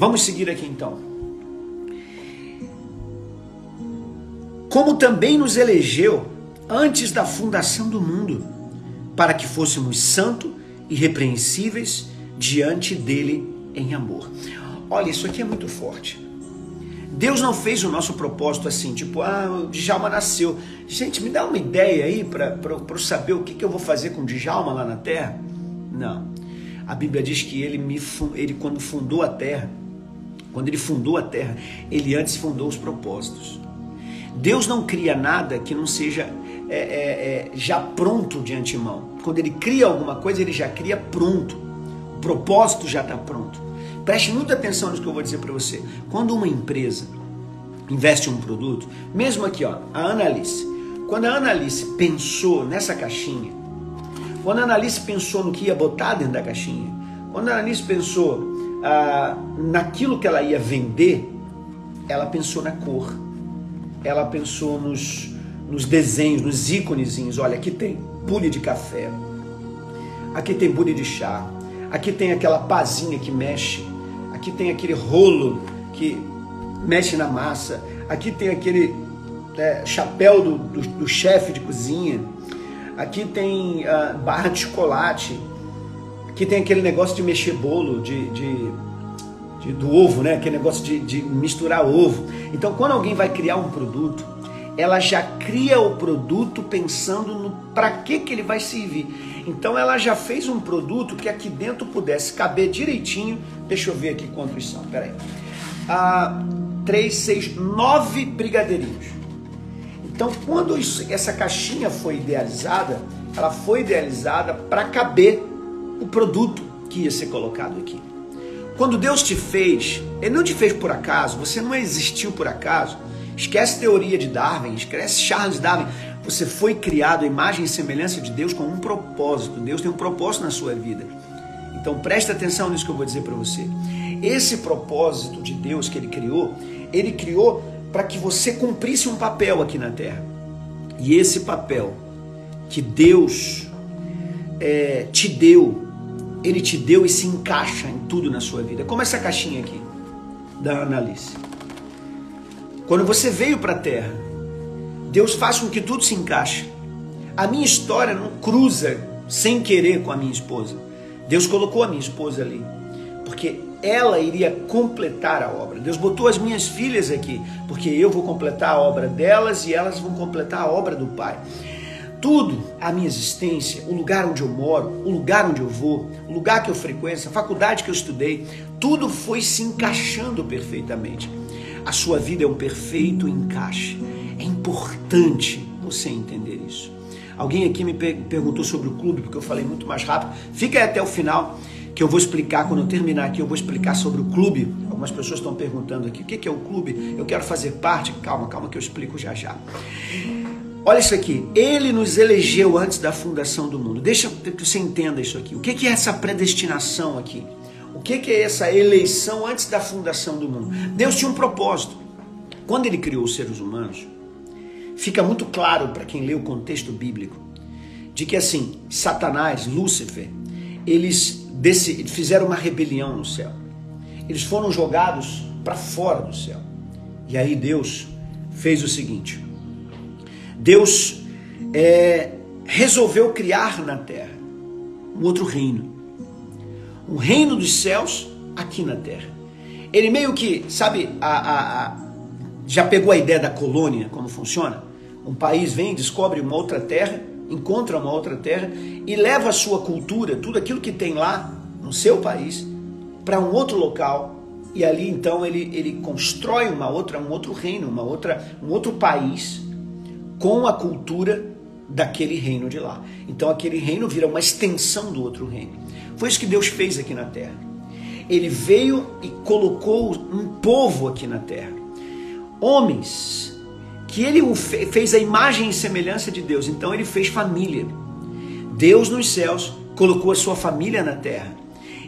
Vamos seguir aqui então. Como também nos elegeu antes da fundação do mundo, para que fôssemos santos e repreensíveis diante dele em amor. Olha, isso aqui é muito forte. Deus não fez o nosso propósito assim, tipo, ah, o Djalma nasceu. Gente, me dá uma ideia aí para eu saber o que, que eu vou fazer com o Djalma lá na terra? Não. A Bíblia diz que ele, me, ele quando fundou a terra, quando ele fundou a terra, ele antes fundou os propósitos. Deus não cria nada que não seja é, é, é, já pronto de antemão. Quando ele cria alguma coisa, ele já cria pronto. O propósito já está pronto. Preste muita atenção nisso que eu vou dizer para você. Quando uma empresa investe em um produto, mesmo aqui, ó, a Annalise. Quando a Annalise pensou nessa caixinha, quando a Annalise pensou no que ia botar dentro da caixinha, quando a Annalise pensou ah, naquilo que ela ia vender, ela pensou na cor, ela pensou nos, nos desenhos, nos íconezinhos. Olha, aqui tem bule de café, aqui tem bule de chá, aqui tem aquela pazinha que mexe, aqui tem aquele rolo que mexe na massa, aqui tem aquele é, chapéu do, do, do chefe de cozinha, aqui tem uh, barra de chocolate, que tem aquele negócio de mexer bolo, de, de, de do ovo, né? Aquele negócio de, de misturar ovo. Então, quando alguém vai criar um produto, ela já cria o produto pensando no para que, que ele vai servir. Então ela já fez um produto que aqui dentro pudesse caber direitinho. Deixa eu ver aqui quantos são. Peraí. Ah, três, seis, nove brigadeirinhos. Então, quando isso, essa caixinha foi idealizada, ela foi idealizada para caber o produto que ia ser colocado aqui. Quando Deus te fez, Ele não te fez por acaso, você não existiu por acaso. Esquece teoria de Darwin, esquece Charles Darwin. Você foi criado à imagem e semelhança de Deus com um propósito. Deus tem um propósito na sua vida. Então preste atenção nisso que eu vou dizer para você. Esse propósito de Deus que Ele criou, Ele criou para que você cumprisse um papel aqui na Terra. E esse papel que Deus é, te deu ele te deu e se encaixa em tudo na sua vida. Como essa caixinha aqui da Annalise. Quando você veio para a Terra, Deus faz com que tudo se encaixe. A minha história não cruza sem querer com a minha esposa. Deus colocou a minha esposa ali, porque ela iria completar a obra. Deus botou as minhas filhas aqui, porque eu vou completar a obra delas e elas vão completar a obra do Pai. Tudo, a minha existência, o lugar onde eu moro, o lugar onde eu vou, o lugar que eu frequento, a faculdade que eu estudei, tudo foi se encaixando perfeitamente. A sua vida é um perfeito encaixe. É importante você entender isso. Alguém aqui me perguntou sobre o clube, porque eu falei muito mais rápido. Fica aí até o final, que eu vou explicar. Quando eu terminar aqui, eu vou explicar sobre o clube. Algumas pessoas estão perguntando aqui: o que é o clube? Eu quero fazer parte. Calma, calma, que eu explico já já. Olha isso aqui. Ele nos elegeu antes da fundação do mundo. Deixa que você entenda isso aqui. O que é essa predestinação aqui? O que é essa eleição antes da fundação do mundo? Deus tinha um propósito. Quando ele criou os seres humanos, fica muito claro para quem lê o contexto bíblico de que assim, Satanás, Lúcifer, eles fizeram uma rebelião no céu. Eles foram jogados para fora do céu. E aí Deus fez o seguinte: Deus é, resolveu criar na terra um outro reino. Um reino dos céus aqui na terra. Ele meio que, sabe, a, a, a, já pegou a ideia da colônia, como funciona? Um país vem, descobre uma outra terra, encontra uma outra terra e leva a sua cultura, tudo aquilo que tem lá no seu país, para um outro local. E ali então ele, ele constrói uma outra, um outro reino, uma outra, um outro país com a cultura daquele reino de lá. Então aquele reino vira uma extensão do outro reino. Foi isso que Deus fez aqui na terra. ele veio e colocou um povo aqui na terra. Homens que ele fez a imagem e semelhança de Deus, então ele fez família. Deus nos céus colocou a sua família na terra.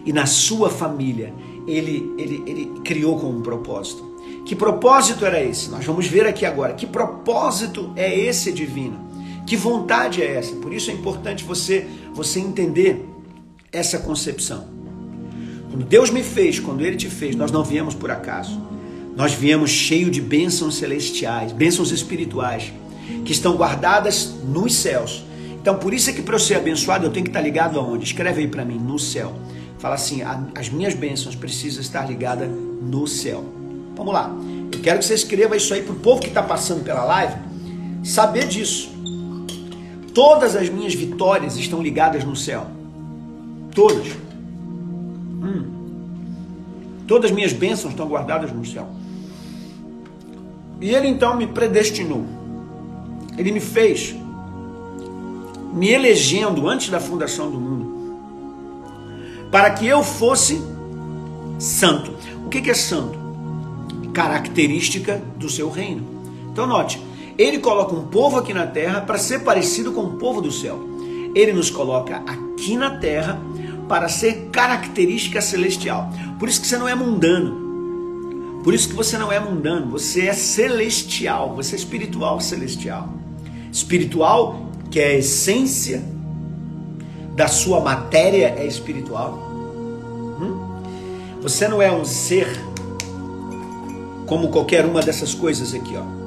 E na sua família ele, ele, ele criou com um propósito. Que propósito era esse? Nós vamos ver aqui agora. Que propósito é esse divino? Que vontade é essa? Por isso é importante você, você entender essa concepção. Quando Deus me fez, quando Ele te fez, nós não viemos por acaso. Nós viemos cheio de bênçãos celestiais, bênçãos espirituais, que estão guardadas nos céus. Então, por isso é que para eu ser abençoado, eu tenho que estar ligado aonde? Escreve aí para mim, no céu. Fala assim, as minhas bênçãos precisam estar ligadas no céu. Vamos lá. Eu quero que você escreva isso aí para o povo que está passando pela live saber disso. Todas as minhas vitórias estão ligadas no céu. Todas. Todas as minhas bênçãos estão guardadas no céu. E ele então me predestinou. Ele me fez, me elegendo antes da fundação do mundo, para que eu fosse santo. O que é santo? Característica do seu reino. Então note, ele coloca um povo aqui na terra para ser parecido com o povo do céu. Ele nos coloca aqui na terra para ser característica celestial. Por isso que você não é mundano. Por isso que você não é mundano, você é celestial, você é espiritual celestial. Espiritual, que é a essência da sua matéria, é espiritual. Hum? Você não é um ser como qualquer uma dessas coisas aqui, ó.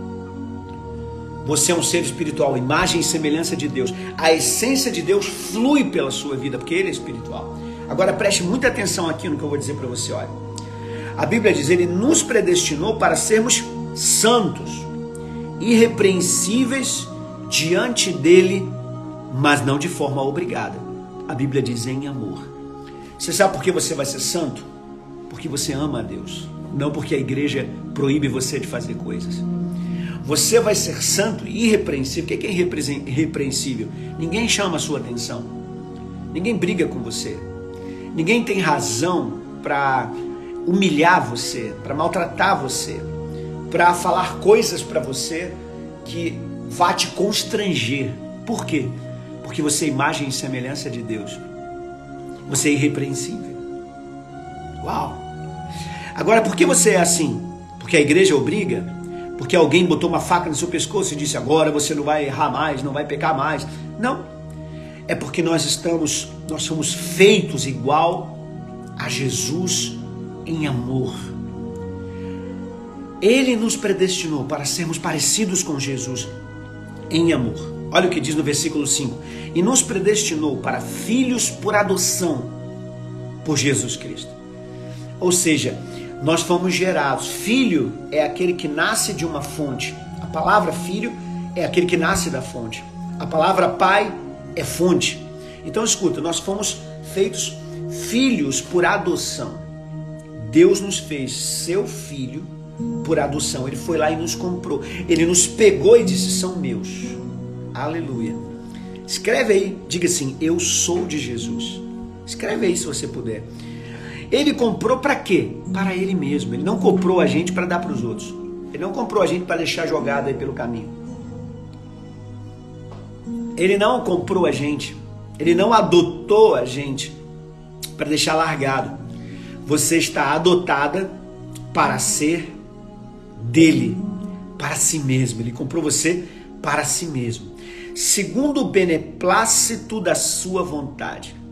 Você é um ser espiritual, imagem e semelhança de Deus. A essência de Deus flui pela sua vida, porque Ele é espiritual. Agora preste muita atenção aqui no que eu vou dizer para você, olha. A Bíblia diz: Ele nos predestinou para sermos santos, irrepreensíveis diante dele, mas não de forma obrigada. A Bíblia diz em amor. Você sabe por que você vai ser santo? Porque você ama a Deus, não porque a igreja proíbe você de fazer coisas. Você vai ser santo e irrepreensível. O que é irrepreensível? Ninguém chama a sua atenção. Ninguém briga com você. Ninguém tem razão para humilhar você, para maltratar você, para falar coisas para você que vá te constranger. Por quê? Porque você é imagem e semelhança de Deus. Você é irrepreensível. Uau! Agora, por que você é assim? Porque a igreja obriga? porque alguém botou uma faca no seu pescoço e disse agora você não vai errar mais, não vai pecar mais. Não. É porque nós estamos, nós somos feitos igual a Jesus em amor. Ele nos predestinou para sermos parecidos com Jesus em amor. Olha o que diz no versículo 5: E nos predestinou para filhos por adoção por Jesus Cristo. Ou seja, nós fomos gerados. Filho é aquele que nasce de uma fonte. A palavra filho é aquele que nasce da fonte. A palavra pai é fonte. Então escuta, nós fomos feitos filhos por adoção. Deus nos fez seu filho por adoção. Ele foi lá e nos comprou. Ele nos pegou e disse: são meus. Aleluia. Escreve aí, diga assim: eu sou de Jesus. Escreve aí se você puder. Ele comprou para quê? Para ele mesmo. Ele não comprou a gente para dar para os outros. Ele não comprou a gente para deixar jogado aí pelo caminho. Ele não comprou a gente. Ele não adotou a gente para deixar largado. Você está adotada para ser dele, para si mesmo. Ele comprou você para si mesmo, segundo o beneplácito da sua vontade.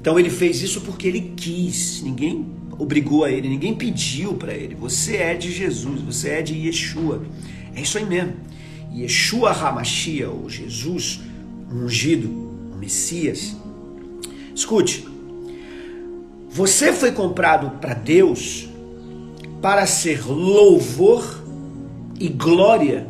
Então ele fez isso porque ele quis, ninguém obrigou a ele, ninguém pediu para ele. Você é de Jesus, você é de Yeshua. É isso aí mesmo. Yeshua Hamashia, ou Jesus ungido, o Messias. Escute, você foi comprado para Deus para ser louvor e glória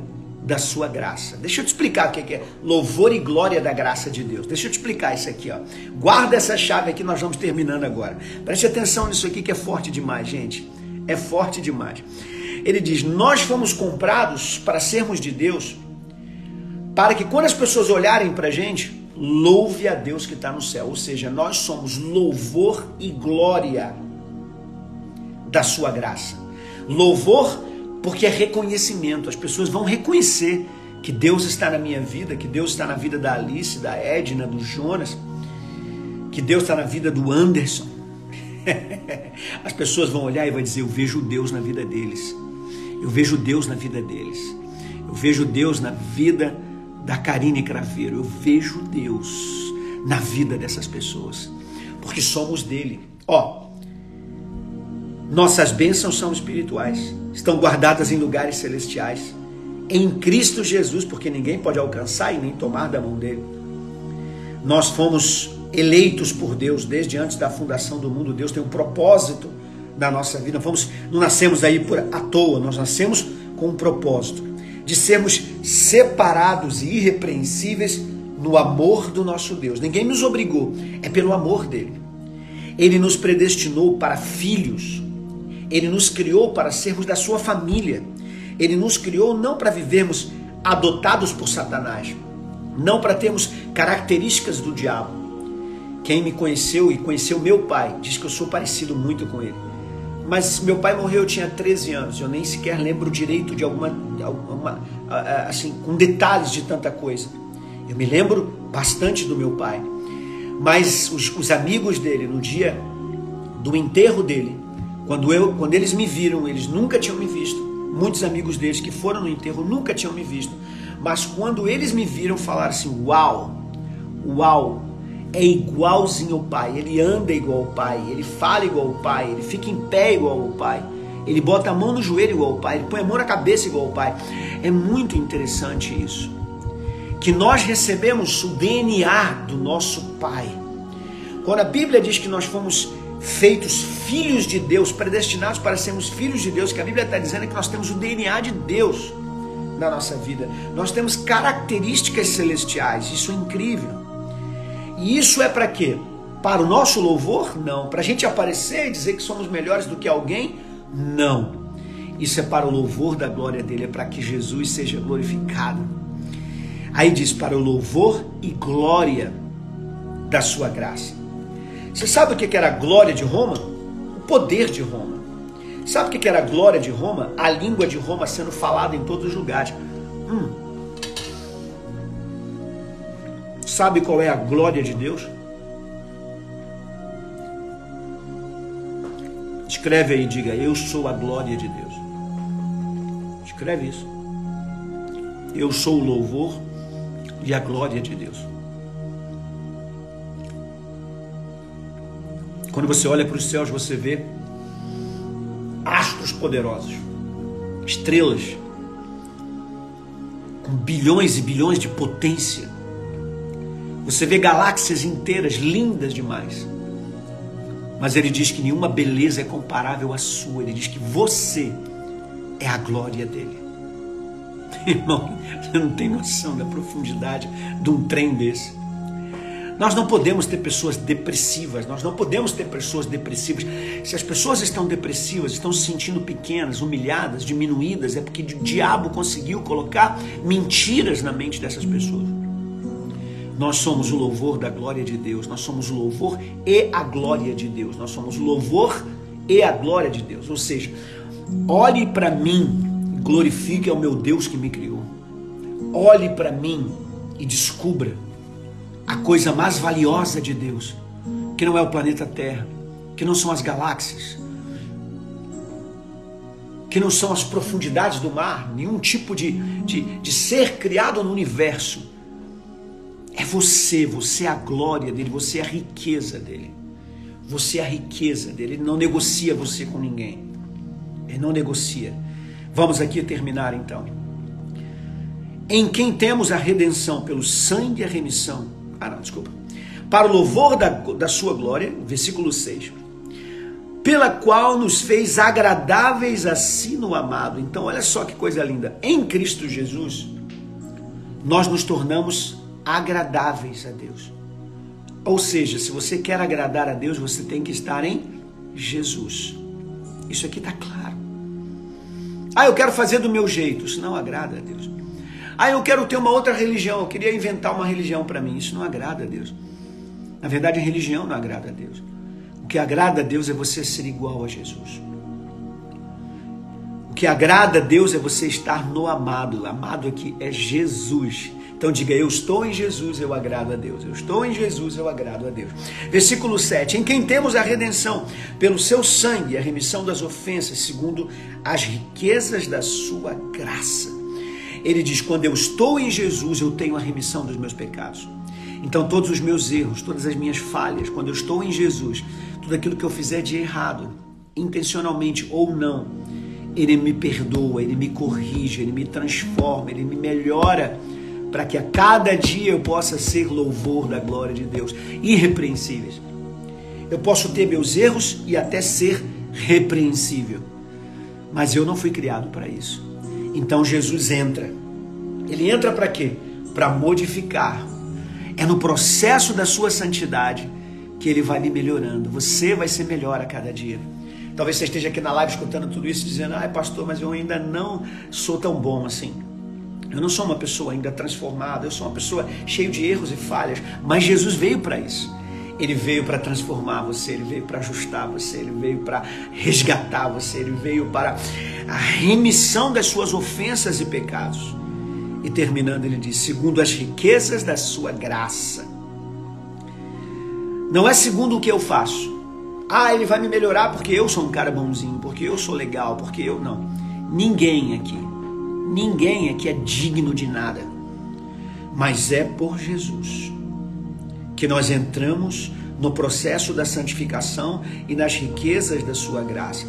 da sua graça. Deixa eu te explicar o que é louvor e glória da graça de Deus. Deixa eu te explicar isso aqui, ó. Guarda essa chave aqui, nós vamos terminando agora. Preste atenção nisso aqui que é forte demais, gente. É forte demais. Ele diz: Nós fomos comprados para sermos de Deus, para que quando as pessoas olharem para a gente, louve a Deus que está no céu. Ou seja, nós somos louvor e glória da sua graça. Louvor porque é reconhecimento. As pessoas vão reconhecer que Deus está na minha vida, que Deus está na vida da Alice, da Edna, do Jonas, que Deus está na vida do Anderson. As pessoas vão olhar e vão dizer: Eu vejo Deus na vida deles. Eu vejo Deus na vida deles. Eu vejo Deus na vida da Karine Craveiro. Eu vejo Deus na vida dessas pessoas. Porque somos dele. Ó, nossas bênçãos são espirituais. Estão guardadas em lugares celestiais em Cristo Jesus, porque ninguém pode alcançar e nem tomar da mão dele. Nós fomos eleitos por Deus desde antes da fundação do mundo. Deus tem um propósito da nossa vida. Fomos, não nascemos aí por à toa, nós nascemos com um propósito de sermos separados e irrepreensíveis no amor do nosso Deus. Ninguém nos obrigou, é pelo amor dele. Ele nos predestinou para filhos. Ele nos criou para sermos da sua família. Ele nos criou não para vivermos adotados por Satanás, não para termos características do diabo. Quem me conheceu e conheceu meu pai diz que eu sou parecido muito com ele. Mas meu pai morreu, eu tinha 13 anos, eu nem sequer lembro direito de alguma, alguma assim, com detalhes de tanta coisa. Eu me lembro bastante do meu pai. Mas os, os amigos dele, no dia do enterro dele, quando, eu, quando eles me viram, eles nunca tinham me visto. Muitos amigos deles que foram no enterro nunca tinham me visto. Mas quando eles me viram, falaram assim: Uau, uau, é igualzinho ao pai. Ele anda igual ao pai, ele fala igual ao pai, ele fica em pé igual ao pai. Ele bota a mão no joelho igual ao pai, ele põe a mão na cabeça igual ao pai. É muito interessante isso. Que nós recebemos o DNA do nosso pai. Quando a Bíblia diz que nós fomos feitos filhos de Deus, predestinados para sermos filhos de Deus, que a Bíblia está dizendo que nós temos o DNA de Deus na nossa vida. Nós temos características celestiais, isso é incrível. E isso é para quê? Para o nosso louvor? Não. Para a gente aparecer e dizer que somos melhores do que alguém? Não. Isso é para o louvor da glória dele, é para que Jesus seja glorificado. Aí diz: para o louvor e glória da sua graça. Você sabe o que era a glória de Roma? O poder de Roma. Sabe o que era a glória de Roma? A língua de Roma sendo falada em todos os lugares. Hum. Sabe qual é a glória de Deus? Escreve aí, diga: Eu sou a glória de Deus. Escreve isso. Eu sou o louvor e a glória de Deus. Quando você olha para os céus, você vê astros poderosos, estrelas com bilhões e bilhões de potência. Você vê galáxias inteiras, lindas demais. Mas ele diz que nenhuma beleza é comparável à sua. Ele diz que você é a glória dele. Irmão, você não tem noção da profundidade de um trem desse. Nós não podemos ter pessoas depressivas, nós não podemos ter pessoas depressivas. Se as pessoas estão depressivas, estão se sentindo pequenas, humilhadas, diminuídas, é porque o diabo conseguiu colocar mentiras na mente dessas pessoas. Nós somos o louvor da glória de Deus, nós somos o louvor e a glória de Deus, nós somos o louvor e a glória de Deus. Ou seja, olhe para mim, glorifique ao meu Deus que me criou. Olhe para mim e descubra a coisa mais valiosa de Deus, que não é o planeta Terra, que não são as galáxias, que não são as profundidades do mar, nenhum tipo de, de, de ser criado no universo. É você, você é a glória dele, você é a riqueza dele. Você é a riqueza dele. Ele não negocia você com ninguém. Ele não negocia. Vamos aqui terminar então. Em quem temos a redenção pelo sangue e a remissão ah, não, desculpa. Para o louvor da, da sua glória, versículo 6. Pela qual nos fez agradáveis assim no amado. Então, olha só que coisa linda. Em Cristo Jesus, nós nos tornamos agradáveis a Deus. Ou seja, se você quer agradar a Deus, você tem que estar em Jesus. Isso aqui está claro. Ah, eu quero fazer do meu jeito. Isso não agrada a Deus. Ah, eu quero ter uma outra religião, eu queria inventar uma religião para mim. Isso não agrada a Deus. Na verdade, a religião não agrada a Deus. O que agrada a Deus é você ser igual a Jesus. que agrada a Deus é você estar no amado. Amado aqui é Jesus. Então diga: Eu estou em Jesus, eu agrado a Deus. Eu estou em Jesus, eu agrado a Deus. Versículo 7: Em quem temos a redenção pelo seu sangue, a remissão das ofensas, segundo as riquezas da sua graça. Ele diz: Quando eu estou em Jesus, eu tenho a remissão dos meus pecados. Então, todos os meus erros, todas as minhas falhas, quando eu estou em Jesus, tudo aquilo que eu fizer de errado, intencionalmente ou não, Ele me perdoa, Ele me corrige, Ele me transforma, Ele me melhora para que a cada dia eu possa ser louvor da glória de Deus, irrepreensíveis. Eu posso ter meus erros e até ser repreensível, mas eu não fui criado para isso. Então Jesus entra. Ele entra para quê? Para modificar. É no processo da sua santidade que ele vai me melhorando. Você vai ser melhor a cada dia. Talvez você esteja aqui na live escutando tudo isso dizendo: "Ai, pastor, mas eu ainda não sou tão bom assim". Eu não sou uma pessoa ainda transformada, eu sou uma pessoa cheia de erros e falhas, mas Jesus veio para isso. Ele veio para transformar você, ele veio para ajustar você, ele veio para resgatar você, ele veio para a remissão das suas ofensas e pecados. E terminando, ele diz: segundo as riquezas da sua graça. Não é segundo o que eu faço. Ah, ele vai me melhorar porque eu sou um cara bonzinho, porque eu sou legal, porque eu não. Ninguém aqui Ninguém aqui é digno de nada, mas é por Jesus que nós entramos no processo da santificação e nas riquezas da sua graça.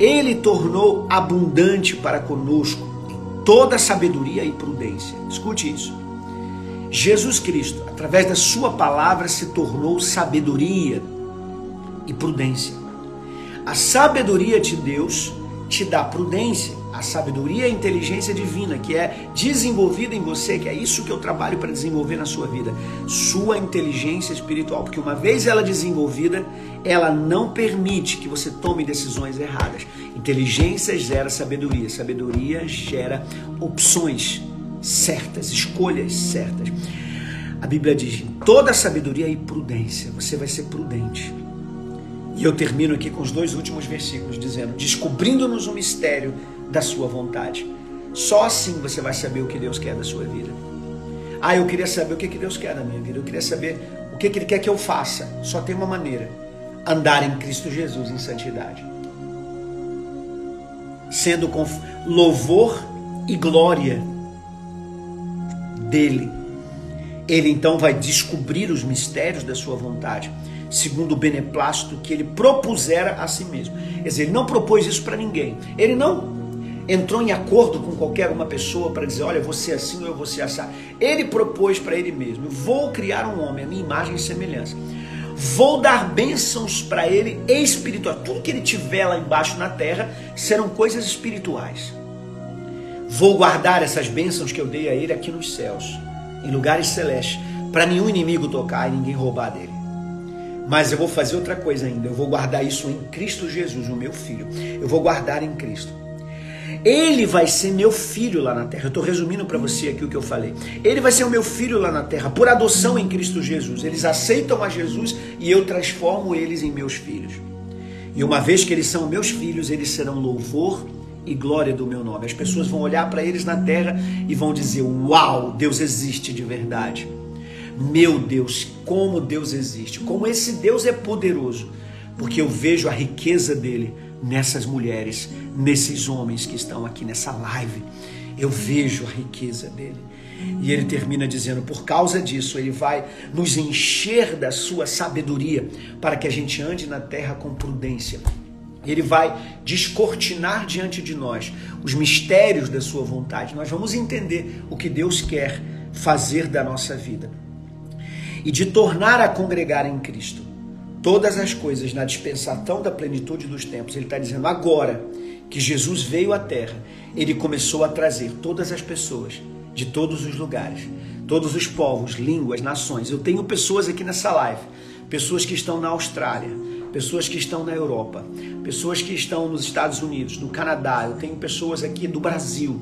Ele tornou abundante para conosco toda sabedoria e prudência. Escute isso. Jesus Cristo, através da sua palavra, se tornou sabedoria e prudência. A sabedoria de Deus te dá prudência a sabedoria e a inteligência divina que é desenvolvida em você, que é isso que eu trabalho para desenvolver na sua vida, sua inteligência espiritual, porque uma vez ela desenvolvida, ela não permite que você tome decisões erradas. Inteligência gera sabedoria, sabedoria gera opções certas, escolhas certas. A Bíblia diz: em toda sabedoria e prudência, você vai ser prudente. E eu termino aqui com os dois últimos versículos dizendo: descobrindo-nos o mistério da sua vontade. Só assim você vai saber o que Deus quer da sua vida. Ah, eu queria saber o que Deus quer da minha vida. Eu queria saber o que Ele quer que eu faça. Só tem uma maneira: andar em Cristo Jesus em santidade, sendo com louvor e glória dele. Ele então vai descobrir os mistérios da sua vontade, segundo o beneplácito que ele propusera a si mesmo. Quer dizer, ele não propôs isso para ninguém. Ele não entrou em acordo com qualquer uma pessoa para dizer, olha, você assim ou eu ser assim. Ele propôs para ele mesmo, vou criar um homem, a minha imagem e semelhança. Vou dar bênçãos para ele espirituais. Tudo que ele tiver lá embaixo na terra serão coisas espirituais. Vou guardar essas bênçãos que eu dei a ele aqui nos céus, em lugares celestes, para nenhum inimigo tocar e ninguém roubar dele. Mas eu vou fazer outra coisa ainda. Eu vou guardar isso em Cristo Jesus, o meu filho. Eu vou guardar em Cristo. Ele vai ser meu filho lá na terra. Eu estou resumindo para você aqui o que eu falei. Ele vai ser o meu filho lá na terra, por adoção em Cristo Jesus. Eles aceitam a Jesus e eu transformo eles em meus filhos. E uma vez que eles são meus filhos, eles serão louvor e glória do meu nome. As pessoas vão olhar para eles na terra e vão dizer: Uau, Deus existe de verdade. Meu Deus, como Deus existe, como esse Deus é poderoso, porque eu vejo a riqueza dele nessas mulheres, nesses homens que estão aqui nessa live. Eu vejo a riqueza dele. E ele termina dizendo: por causa disso, ele vai nos encher da sua sabedoria para que a gente ande na terra com prudência. Ele vai descortinar diante de nós os mistérios da sua vontade. Nós vamos entender o que Deus quer fazer da nossa vida e de tornar a congregar em Cristo todas as coisas na dispensação da plenitude dos tempos. Ele está dizendo agora que Jesus veio à terra, ele começou a trazer todas as pessoas de todos os lugares, todos os povos, línguas, nações. Eu tenho pessoas aqui nessa live, pessoas que estão na Austrália, pessoas que estão na Europa, pessoas que estão nos Estados Unidos, no Canadá. Eu tenho pessoas aqui do Brasil.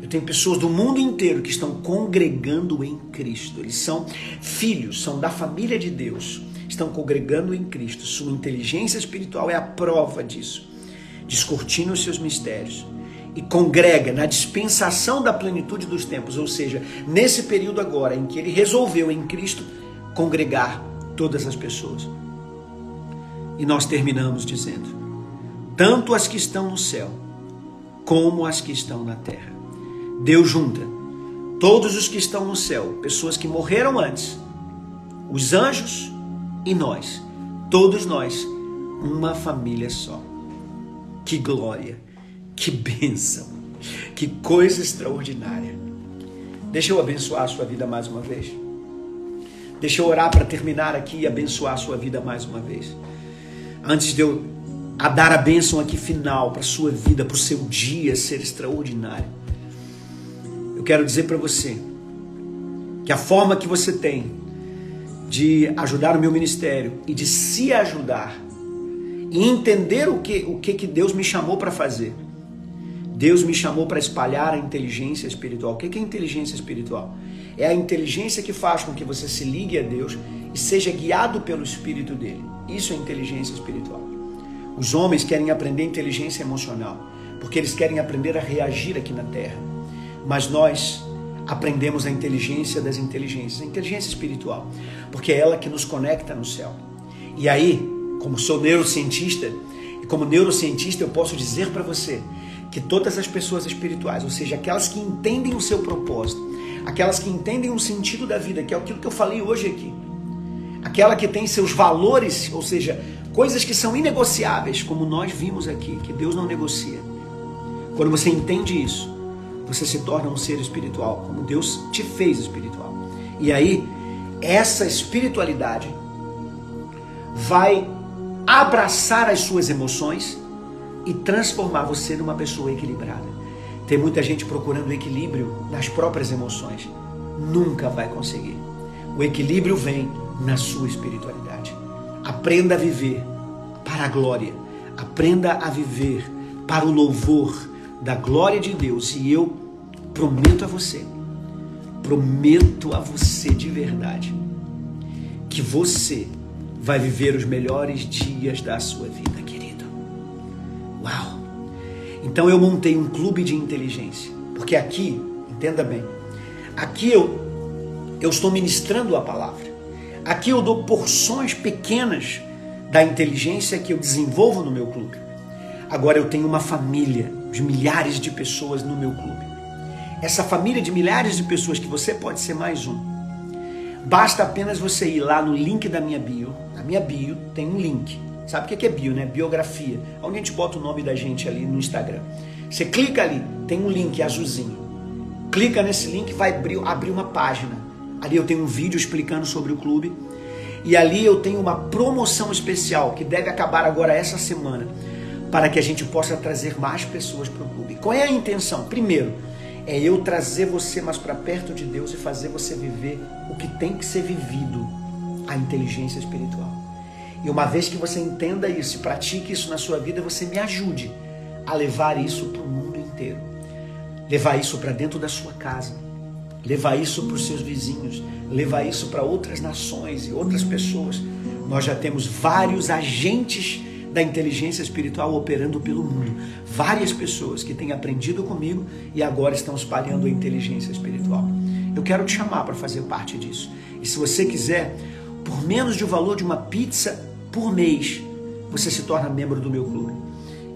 Eu tenho pessoas do mundo inteiro que estão congregando em Cristo. Eles são filhos, são da família de Deus estão congregando em Cristo. Sua inteligência espiritual é a prova disso. Descortina os seus mistérios e congrega na dispensação da plenitude dos tempos, ou seja, nesse período agora em que ele resolveu em Cristo congregar todas as pessoas. E nós terminamos dizendo: tanto as que estão no céu, como as que estão na terra. Deus junta todos os que estão no céu, pessoas que morreram antes, os anjos e nós, todos nós, uma família só. Que glória, que bênção, que coisa extraordinária. Deixa eu abençoar a sua vida mais uma vez. Deixa eu orar para terminar aqui e abençoar a sua vida mais uma vez. Antes de eu a dar a bênção aqui final para a sua vida, para o seu dia ser extraordinário. Eu quero dizer para você que a forma que você tem de ajudar o meu ministério e de se ajudar e entender o que o que, que Deus me chamou para fazer. Deus me chamou para espalhar a inteligência espiritual. O que é inteligência espiritual? É a inteligência que faz com que você se ligue a Deus e seja guiado pelo Espírito dele. Isso é inteligência espiritual. Os homens querem aprender inteligência emocional, porque eles querem aprender a reagir aqui na Terra. Mas nós aprendemos a inteligência das inteligências, a inteligência espiritual, porque é ela que nos conecta no céu. E aí, como sou neurocientista, e como neurocientista eu posso dizer para você que todas as pessoas espirituais, ou seja, aquelas que entendem o seu propósito, aquelas que entendem o sentido da vida, que é aquilo que eu falei hoje aqui, aquela que tem seus valores, ou seja, coisas que são inegociáveis, como nós vimos aqui, que Deus não negocia. Quando você entende isso, você se torna um ser espiritual, como Deus te fez espiritual. E aí, essa espiritualidade vai abraçar as suas emoções e transformar você numa pessoa equilibrada. Tem muita gente procurando equilíbrio nas próprias emoções. Nunca vai conseguir. O equilíbrio vem na sua espiritualidade. Aprenda a viver para a glória. Aprenda a viver para o louvor da glória de Deus. E eu prometo a você, prometo a você de verdade, que você vai viver os melhores dias da sua vida, querido. Uau! Então eu montei um clube de inteligência, porque aqui, entenda bem, aqui eu, eu estou ministrando a palavra. Aqui eu dou porções pequenas da inteligência que eu desenvolvo no meu clube. Agora eu tenho uma família de milhares de pessoas no meu clube. Essa família de milhares de pessoas que você pode ser mais um. Basta apenas você ir lá no link da minha bio. Na minha bio tem um link. Sabe o que é bio, né? Biografia. Onde a gente bota o nome da gente ali no Instagram. Você clica ali, tem um link azulzinho. Clica nesse link, vai abrir, abrir uma página. Ali eu tenho um vídeo explicando sobre o clube. E ali eu tenho uma promoção especial que deve acabar agora essa semana. Para que a gente possa trazer mais pessoas para o clube. Qual é a intenção? Primeiro, é eu trazer você mais para perto de Deus e fazer você viver o que tem que ser vivido, a inteligência espiritual. E uma vez que você entenda isso e pratique isso na sua vida, você me ajude a levar isso para o mundo inteiro. Levar isso para dentro da sua casa. Levar isso para os seus vizinhos. Levar isso para outras nações e outras pessoas. Nós já temos vários agentes da inteligência espiritual operando pelo mundo. Várias pessoas que têm aprendido comigo e agora estão espalhando a inteligência espiritual. Eu quero te chamar para fazer parte disso. E se você quiser, por menos de o valor de uma pizza por mês, você se torna membro do meu clube.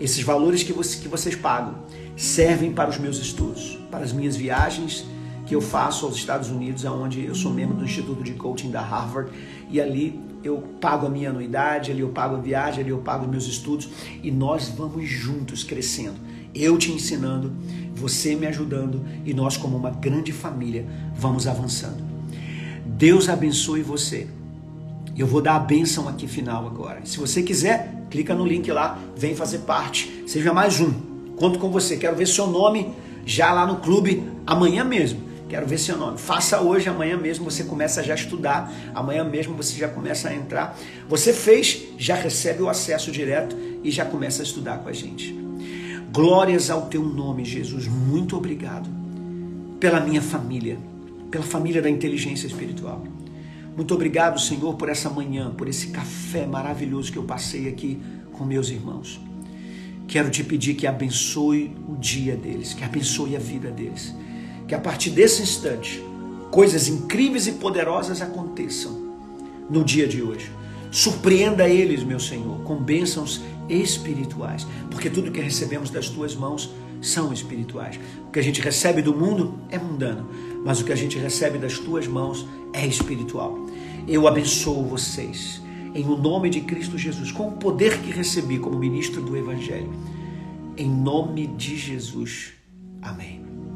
Esses valores que, você, que vocês pagam servem para os meus estudos, para as minhas viagens que eu faço aos Estados Unidos, onde eu sou membro do Instituto de Coaching da Harvard, e ali eu pago a minha anuidade, ali eu pago a viagem, ali eu pago meus estudos e nós vamos juntos crescendo. Eu te ensinando, você me ajudando e nós, como uma grande família, vamos avançando. Deus abençoe você. Eu vou dar a bênção aqui final agora. Se você quiser, clica no link lá, vem fazer parte. Seja mais um. Conto com você. Quero ver seu nome já lá no clube amanhã mesmo. Quero ver seu nome. Faça hoje, amanhã mesmo você começa já a estudar, amanhã mesmo você já começa a entrar. Você fez, já recebe o acesso direto e já começa a estudar com a gente. Glórias ao teu nome, Jesus. Muito obrigado pela minha família, pela família da inteligência espiritual. Muito obrigado, Senhor, por essa manhã, por esse café maravilhoso que eu passei aqui com meus irmãos. quero te pedir que abençoe o dia deles, que abençoe a vida deles. Que a partir desse instante, coisas incríveis e poderosas aconteçam no dia de hoje. Surpreenda eles, meu Senhor, com bênçãos espirituais, porque tudo que recebemos das tuas mãos são espirituais. O que a gente recebe do mundo é mundano, mas o que a gente recebe das tuas mãos é espiritual. Eu abençoo vocês em o nome de Cristo Jesus, com o poder que recebi como ministro do Evangelho. Em nome de Jesus. Amém.